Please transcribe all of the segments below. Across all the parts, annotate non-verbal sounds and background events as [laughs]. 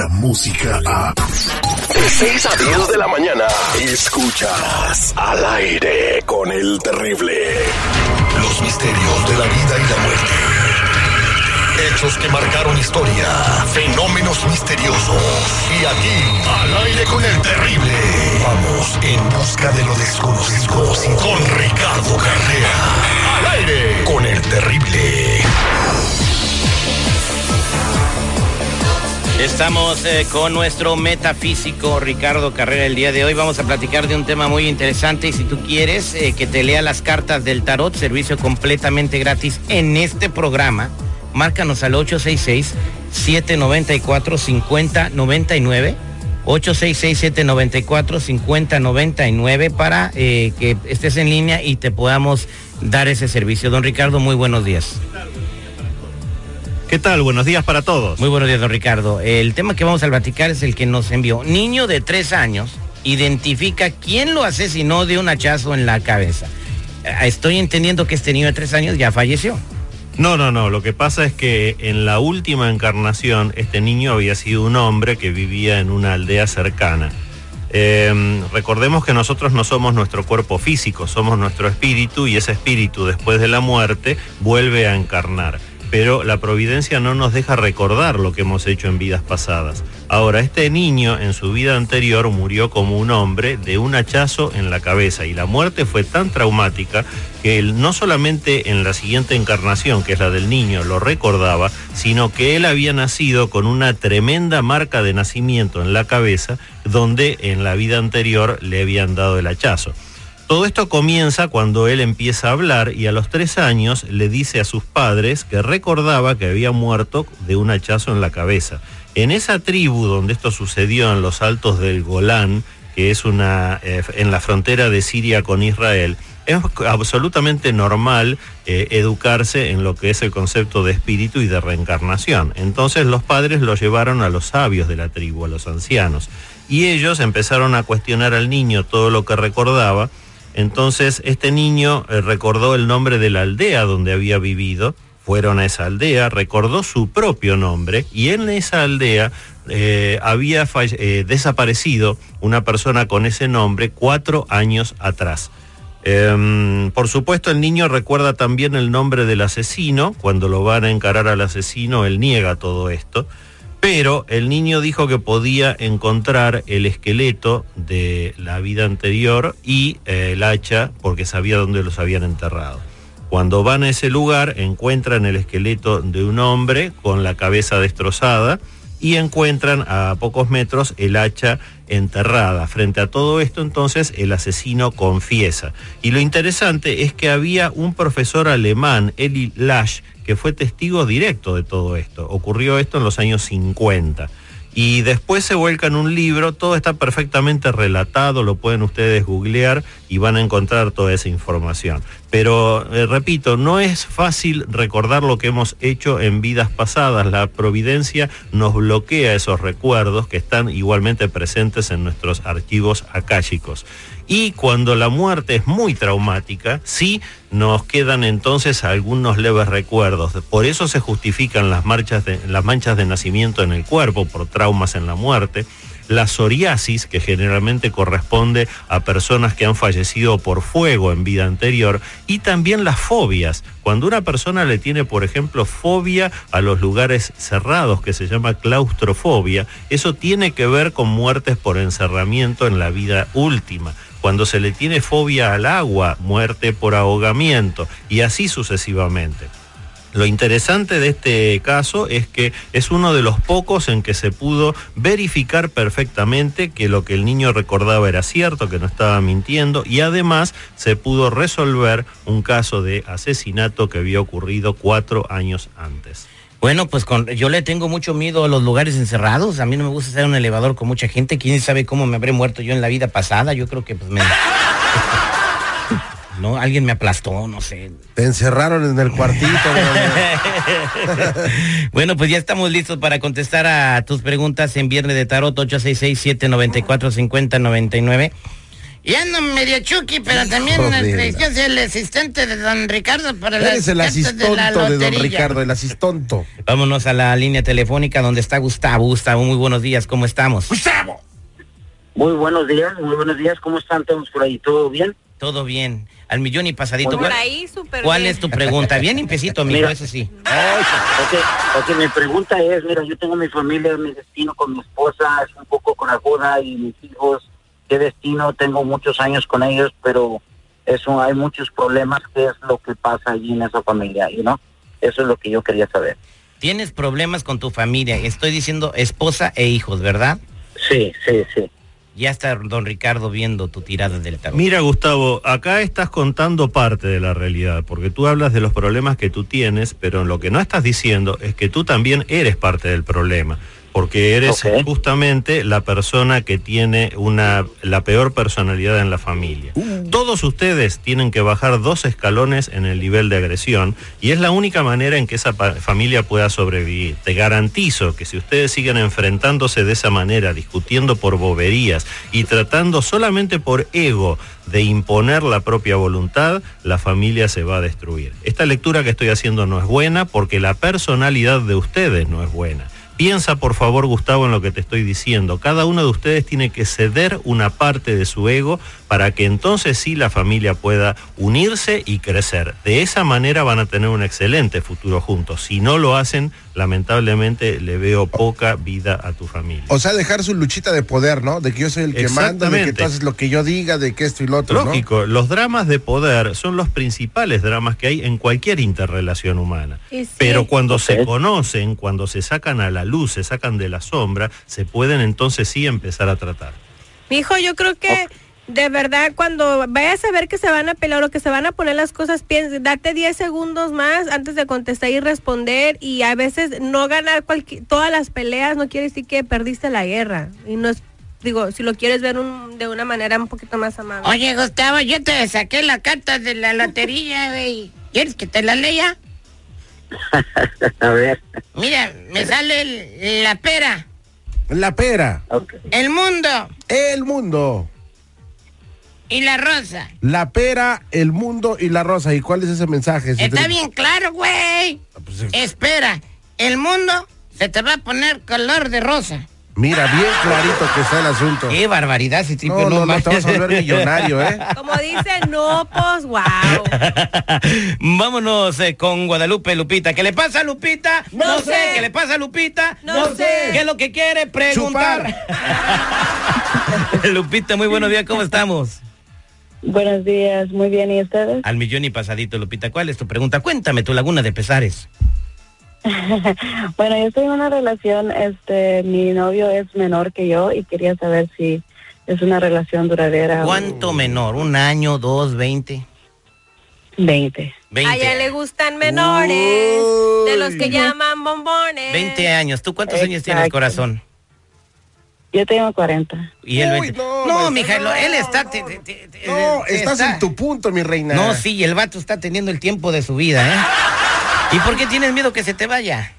la música a... De 6 a 10 de la mañana, escuchas al aire con el terrible. Los misterios de la vida y la muerte. Hechos que marcaron historia, fenómenos misteriosos. Y aquí, al aire con el terrible. Vamos en busca de lo desconocido con Ricardo Carrera. Al aire con el terrible. Estamos eh, con nuestro metafísico Ricardo Carrera el día de hoy. Vamos a platicar de un tema muy interesante y si tú quieres eh, que te lea las cartas del tarot, servicio completamente gratis en este programa, márcanos al 866-794-5099. 866-794-5099 para eh, que estés en línea y te podamos dar ese servicio. Don Ricardo, muy buenos días. ¿Qué tal? Buenos días para todos. Muy buenos días, don Ricardo. El tema que vamos a platicar es el que nos envió. Niño de tres años identifica quién lo asesinó de un hachazo en la cabeza. Eh, Estoy entendiendo que este niño de tres años ya falleció. No, no, no. Lo que pasa es que en la última encarnación este niño había sido un hombre que vivía en una aldea cercana. Eh, recordemos que nosotros no somos nuestro cuerpo físico, somos nuestro espíritu y ese espíritu después de la muerte vuelve a encarnar. Pero la providencia no nos deja recordar lo que hemos hecho en vidas pasadas. Ahora, este niño en su vida anterior murió como un hombre de un hachazo en la cabeza y la muerte fue tan traumática que él no solamente en la siguiente encarnación, que es la del niño, lo recordaba, sino que él había nacido con una tremenda marca de nacimiento en la cabeza donde en la vida anterior le habían dado el hachazo. Todo esto comienza cuando él empieza a hablar y a los tres años le dice a sus padres que recordaba que había muerto de un hachazo en la cabeza. En esa tribu donde esto sucedió en los altos del Golán, que es una eh, en la frontera de Siria con Israel, es absolutamente normal eh, educarse en lo que es el concepto de espíritu y de reencarnación. Entonces los padres lo llevaron a los sabios de la tribu, a los ancianos, y ellos empezaron a cuestionar al niño todo lo que recordaba. Entonces este niño eh, recordó el nombre de la aldea donde había vivido, fueron a esa aldea, recordó su propio nombre y en esa aldea eh, había eh, desaparecido una persona con ese nombre cuatro años atrás. Em, por supuesto, el niño recuerda también el nombre del asesino. Cuando lo van a encarar al asesino, él niega todo esto. Pero el niño dijo que podía encontrar el esqueleto de la vida anterior y eh, el hacha porque sabía dónde los habían enterrado. Cuando van a ese lugar, encuentran el esqueleto de un hombre con la cabeza destrozada y encuentran a pocos metros el hacha enterrada. Frente a todo esto, entonces, el asesino confiesa. Y lo interesante es que había un profesor alemán, Eli Lasch, que fue testigo directo de todo esto. Ocurrió esto en los años 50. Y después se vuelca en un libro, todo está perfectamente relatado, lo pueden ustedes googlear y van a encontrar toda esa información. Pero, eh, repito, no es fácil recordar lo que hemos hecho en vidas pasadas. La providencia nos bloquea esos recuerdos que están igualmente presentes en nuestros archivos akáshicos. Y cuando la muerte es muy traumática, sí nos quedan entonces algunos leves recuerdos. Por eso se justifican las, manchas de nacimiento en el cuerpo por traumas en la muerte. La psoriasis, que generalmente corresponde a personas que han fallecido por fuego en vida anterior, y también las fobias. Cuando una persona le tiene, por ejemplo, fobia a los lugares cerrados, que se llama claustrofobia, eso tiene que ver con muertes por encerramiento en la vida última. Cuando se le tiene fobia al agua, muerte por ahogamiento, y así sucesivamente. Lo interesante de este caso es que es uno de los pocos en que se pudo verificar perfectamente que lo que el niño recordaba era cierto, que no estaba mintiendo y además se pudo resolver un caso de asesinato que había ocurrido cuatro años antes. Bueno, pues con, yo le tengo mucho miedo a los lugares encerrados. A mí no me gusta estar en un elevador con mucha gente. ¿Quién sabe cómo me habré muerto yo en la vida pasada? Yo creo que pues me... [laughs] No, alguien me aplastó, no sé. Te encerraron en el cuartito. [laughs] Bueno, pues ya estamos listos para contestar a tus preguntas en Viernes de Tarot 866-794-5099. Y ando medio chucky, pero también Joder. yo soy el asistente de don Ricardo para Eres el asistonto de la de, don lotería. Ricardo, el asistonto. Vámonos a la línea telefónica donde está Gustavo. Gustavo, muy buenos días, ¿cómo estamos? Gustavo. Muy buenos días, muy buenos días. ¿Cómo están todos por ahí? ¿Todo bien? Todo bien. Al millón y pasadito. Por ¿Cuál, ahí, súper cuál bien. es tu pregunta? Bien impecito, amigo, Mira. eso sí. Ok, ok, mi pregunta es, mira, yo tengo mi familia, mi destino con mi esposa, es un poco corajuda y mis hijos, qué destino, tengo muchos años con ellos, pero eso hay muchos problemas, ¿qué es lo que pasa allí en esa familia? y no Eso es lo que yo quería saber. Tienes problemas con tu familia. Estoy diciendo esposa e hijos, ¿verdad? Sí, sí, sí. Ya está don Ricardo viendo tu tirada del tarot. Mira, Gustavo, acá estás contando parte de la realidad, porque tú hablas de los problemas que tú tienes, pero lo que no estás diciendo es que tú también eres parte del problema, porque eres justamente la persona que tiene una la peor personalidad en la familia. Todos ustedes tienen que bajar dos escalones en el nivel de agresión y es la única manera en que esa familia pueda sobrevivir. Te garantizo que si ustedes siguen enfrentándose de esa manera, discutiendo por boberías y tratando solamente por ego de imponer la propia voluntad, la familia se va a destruir. Esta lectura que estoy haciendo no es buena porque la personalidad de ustedes no es buena. Piensa por favor, Gustavo, en lo que te estoy diciendo. Cada uno de ustedes tiene que ceder una parte de su ego para que entonces sí la familia pueda unirse y crecer. De esa manera van a tener un excelente futuro juntos. Si no lo hacen, lamentablemente le veo poca vida a tu familia. O sea, dejar su luchita de poder, ¿no? De que yo soy el que manda, de que tú haces lo que yo diga, de que esto y lo otro, ¿no? Lógico, los dramas de poder son los principales dramas que hay en cualquier interrelación humana. Sí. Pero cuando se conocen, cuando se sacan a la luz, se sacan de la sombra, se pueden entonces sí empezar a tratar. Mijo, yo creo que de verdad cuando vayas a ver que se van a pelear o que se van a poner las cosas, piensa, date 10 segundos más antes de contestar y responder y a veces no ganar cualqui- todas las peleas no quiere decir que perdiste la guerra y no es digo, si lo quieres ver un- de una manera un poquito más amable. Oye, Gustavo, yo te saqué la carta de la lotería, güey. ¿Quieres que te la lea? [laughs] A ver, Mira, me sale el- la pera, La pera, el mundo el mundo. y la rosa. La pera, el mundo y la rosa. ¿Y cuál es ese mensaje? Está bien claro, güey. Pues, eh, Espera, el mundo se te va a poner color de rosa. Mira, bien clarito que está el asunto. Qué barbaridad, si No, no, no, te vas a volver millonario, ¿eh? [laughs] Como dice, no, pues, wow. Vámonos eh, con Guadalupe Lupita. ¿Qué le pasa a Lupita? No sé. ¿Qué le pasa a Lupita? No sé. ¿Qué es lo que quiere preguntar? [laughs] Lupita, muy buenos días, ¿cómo estamos? Buenos días, muy bien, ¿y ustedes? Al millón y pasadito, Lupita. ¿Cuál es tu pregunta? Cuéntame tu laguna de pesares. [laughs] Bueno, yo estoy en una relación, este, mi novio es menor que yo y quería saber si es una relación duradera. o ¿Cuánto menor? ¿Un año, dos, veinte? 20. A Veinte. ella le gustan menores, de los que llaman bombones. 20 años. ¿Tú cuántos años tienes, corazón? Yo tengo 40. Y él Uy, 20. no, No, mija, no, él está... no, te- no. te- te- te- No, te- estás está- en tu punto, mi reina. No, sí, el vato está teniendo el tiempo de su vida, ¿eh? ¿Y por qué tienes miedo que se te vaya?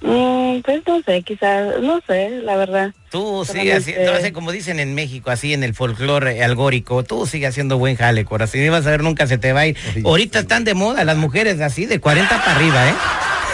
Mm, pues no sé, quizás, no sé, la verdad. Tú sigue haciendo, sé, como dicen en México, así en el folclore algórico, tú sigue haciendo buen jale, corazón. Y vas a ver, nunca se te va a ir. Ay, Ahorita están de moda las mujeres así, de 40 para arriba, ¿eh?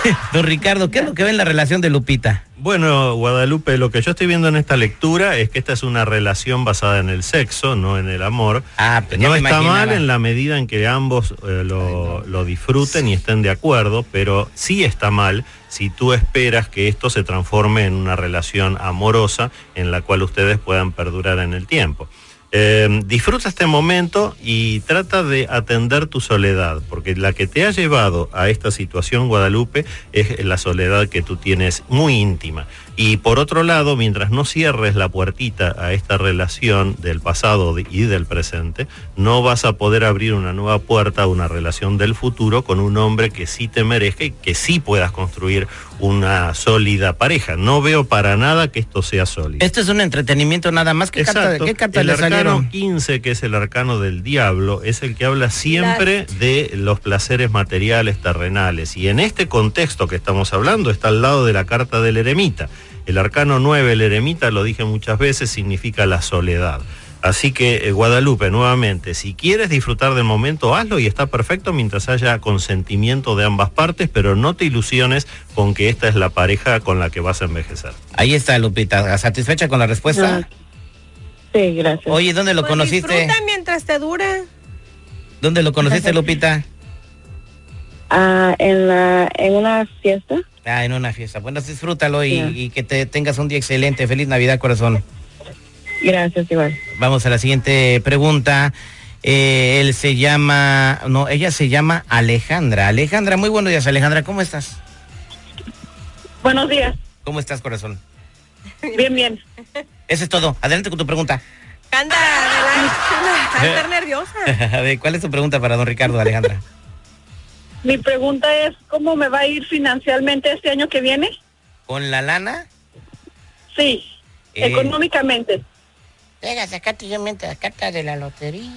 [laughs] Don Ricardo, ¿qué es lo que ve en la relación de Lupita? Bueno, Guadalupe, lo que yo estoy viendo en esta lectura es que esta es una relación basada en el sexo, no en el amor. Ah, ya no está imaginaba. mal en la medida en que ambos eh, lo, lo disfruten y estén de acuerdo, pero sí está mal si tú esperas que esto se transforme en una relación amorosa en la cual ustedes puedan perdurar en el tiempo. Eh, disfruta este momento y trata de atender tu soledad, porque la que te ha llevado a esta situación, Guadalupe, es la soledad que tú tienes muy íntima. Y por otro lado, mientras no cierres la puertita a esta relación del pasado y del presente, no vas a poder abrir una nueva puerta a una relación del futuro con un hombre que sí te merezca y que sí puedas construir una sólida pareja. No veo para nada que esto sea sólido. Esto es un entretenimiento nada más. ¿Qué carta, Exacto. ¿qué carta el le arcano salieron? 15, que es el arcano del diablo, es el que habla siempre de los placeres materiales terrenales. Y en este contexto que estamos hablando está al lado de la carta del eremita. El arcano 9, el eremita, lo dije muchas veces, significa la soledad. Así que eh, Guadalupe, nuevamente, si quieres disfrutar del momento, hazlo y está perfecto mientras haya consentimiento de ambas partes, pero no te ilusiones con que esta es la pareja con la que vas a envejecer. Ahí está, Lupita. ¿Satisfecha con la respuesta? Sí, gracias. Oye, ¿dónde lo Pues conociste? Disfruta mientras te dura. ¿Dónde lo conociste, Lupita? Ah, en, la, en una fiesta. Ah, en una fiesta. Bueno, disfrútalo y, y que te tengas un día excelente. Feliz Navidad, corazón. Gracias, igual. Vamos a la siguiente pregunta. Eh, él se llama, no, ella se llama Alejandra. Alejandra, muy buenos días, Alejandra. ¿Cómo estás? Buenos días. ¿Cómo estás, corazón? Bien, bien. Eso es todo. Adelante con tu pregunta. Anda, relax. Vas a estar nerviosa. A ver, ¿cuál es tu pregunta para don Ricardo, Alejandra? [laughs] Mi pregunta es, ¿cómo me va a ir financieramente este año que viene? ¿Con la lana? Sí, Eh. económicamente. Venga, sacate yo mientras carta de la lotería.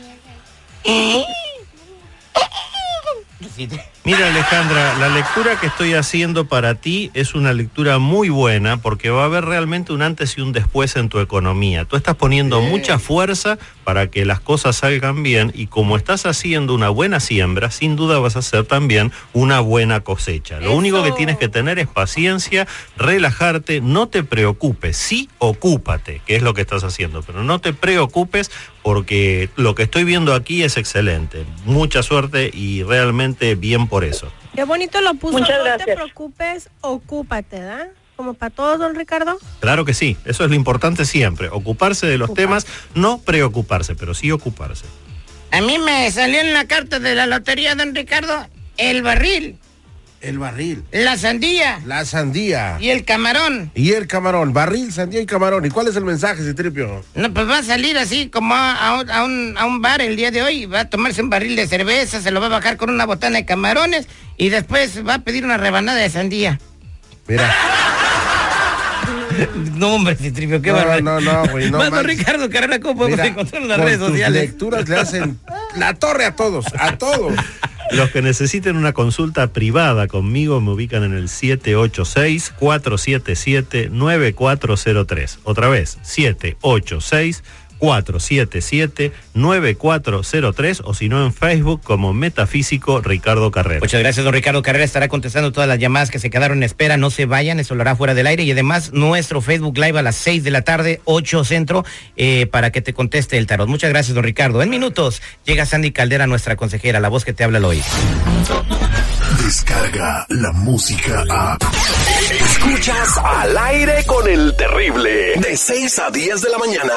Mira Alejandra, la lectura que estoy haciendo para ti es una lectura muy buena porque va a haber realmente un antes y un después en tu economía. Tú estás poniendo mucha fuerza para que las cosas salgan bien y como estás haciendo una buena siembra, sin duda vas a hacer también una buena cosecha. Lo único que tienes que tener es paciencia, relajarte, no te preocupes, sí ocúpate, que es lo que estás haciendo, pero no te preocupes porque lo que estoy viendo aquí es excelente. Mucha suerte y realmente bien por eso. Qué bonito lo puso. Muchas no te preocupes, ocúpate, ¿da? Como para todos, don Ricardo. Claro que sí, eso es lo importante siempre, ocuparse de los temas, no preocuparse, pero sí ocuparse. A mí me salió en la carta de la lotería, don Ricardo, el barril, El barril, la sandía la sandía y el camarón. y el camarón. Barril, sandía y camarón. ¿Y cuál es el mensaje, Citripio? No, pues va a salir así como a, a un, a un- a un bar el día de hoy, va a tomarse un barril de cerveza, se lo va a bajar con una botana de camarones y después va a pedir una rebanada de sandía. Mira. [laughs] No, hombre, Citripio, qué No, no, no, güey, no manches. Ricardo Carrera, ¿cómo podemos Mira, encontrar en las redes sociales? lecturas le hacen la torre a todos, a todos. [laughs] Los que necesiten una consulta privada conmigo me ubican en el 786-477-9403. Otra vez, 786-477-9403 o si no en Facebook como Metafísico Ricardo Carrera. Muchas gracias, don Ricardo Carrera. Estará contestando todas las llamadas que se quedaron en espera. No se vayan, eso lo hará fuera del aire. Y además, nuestro Facebook Live a las 6 de la tarde, 8 centro, eh, para que te conteste el tarot. Muchas gracias, don Ricardo. En minutos llega Sandy Caldera, nuestra consejera, la voz que te habla al oído. Descarga la música a. Escuchas al aire con el terrible. De 6 a 10 de la mañana.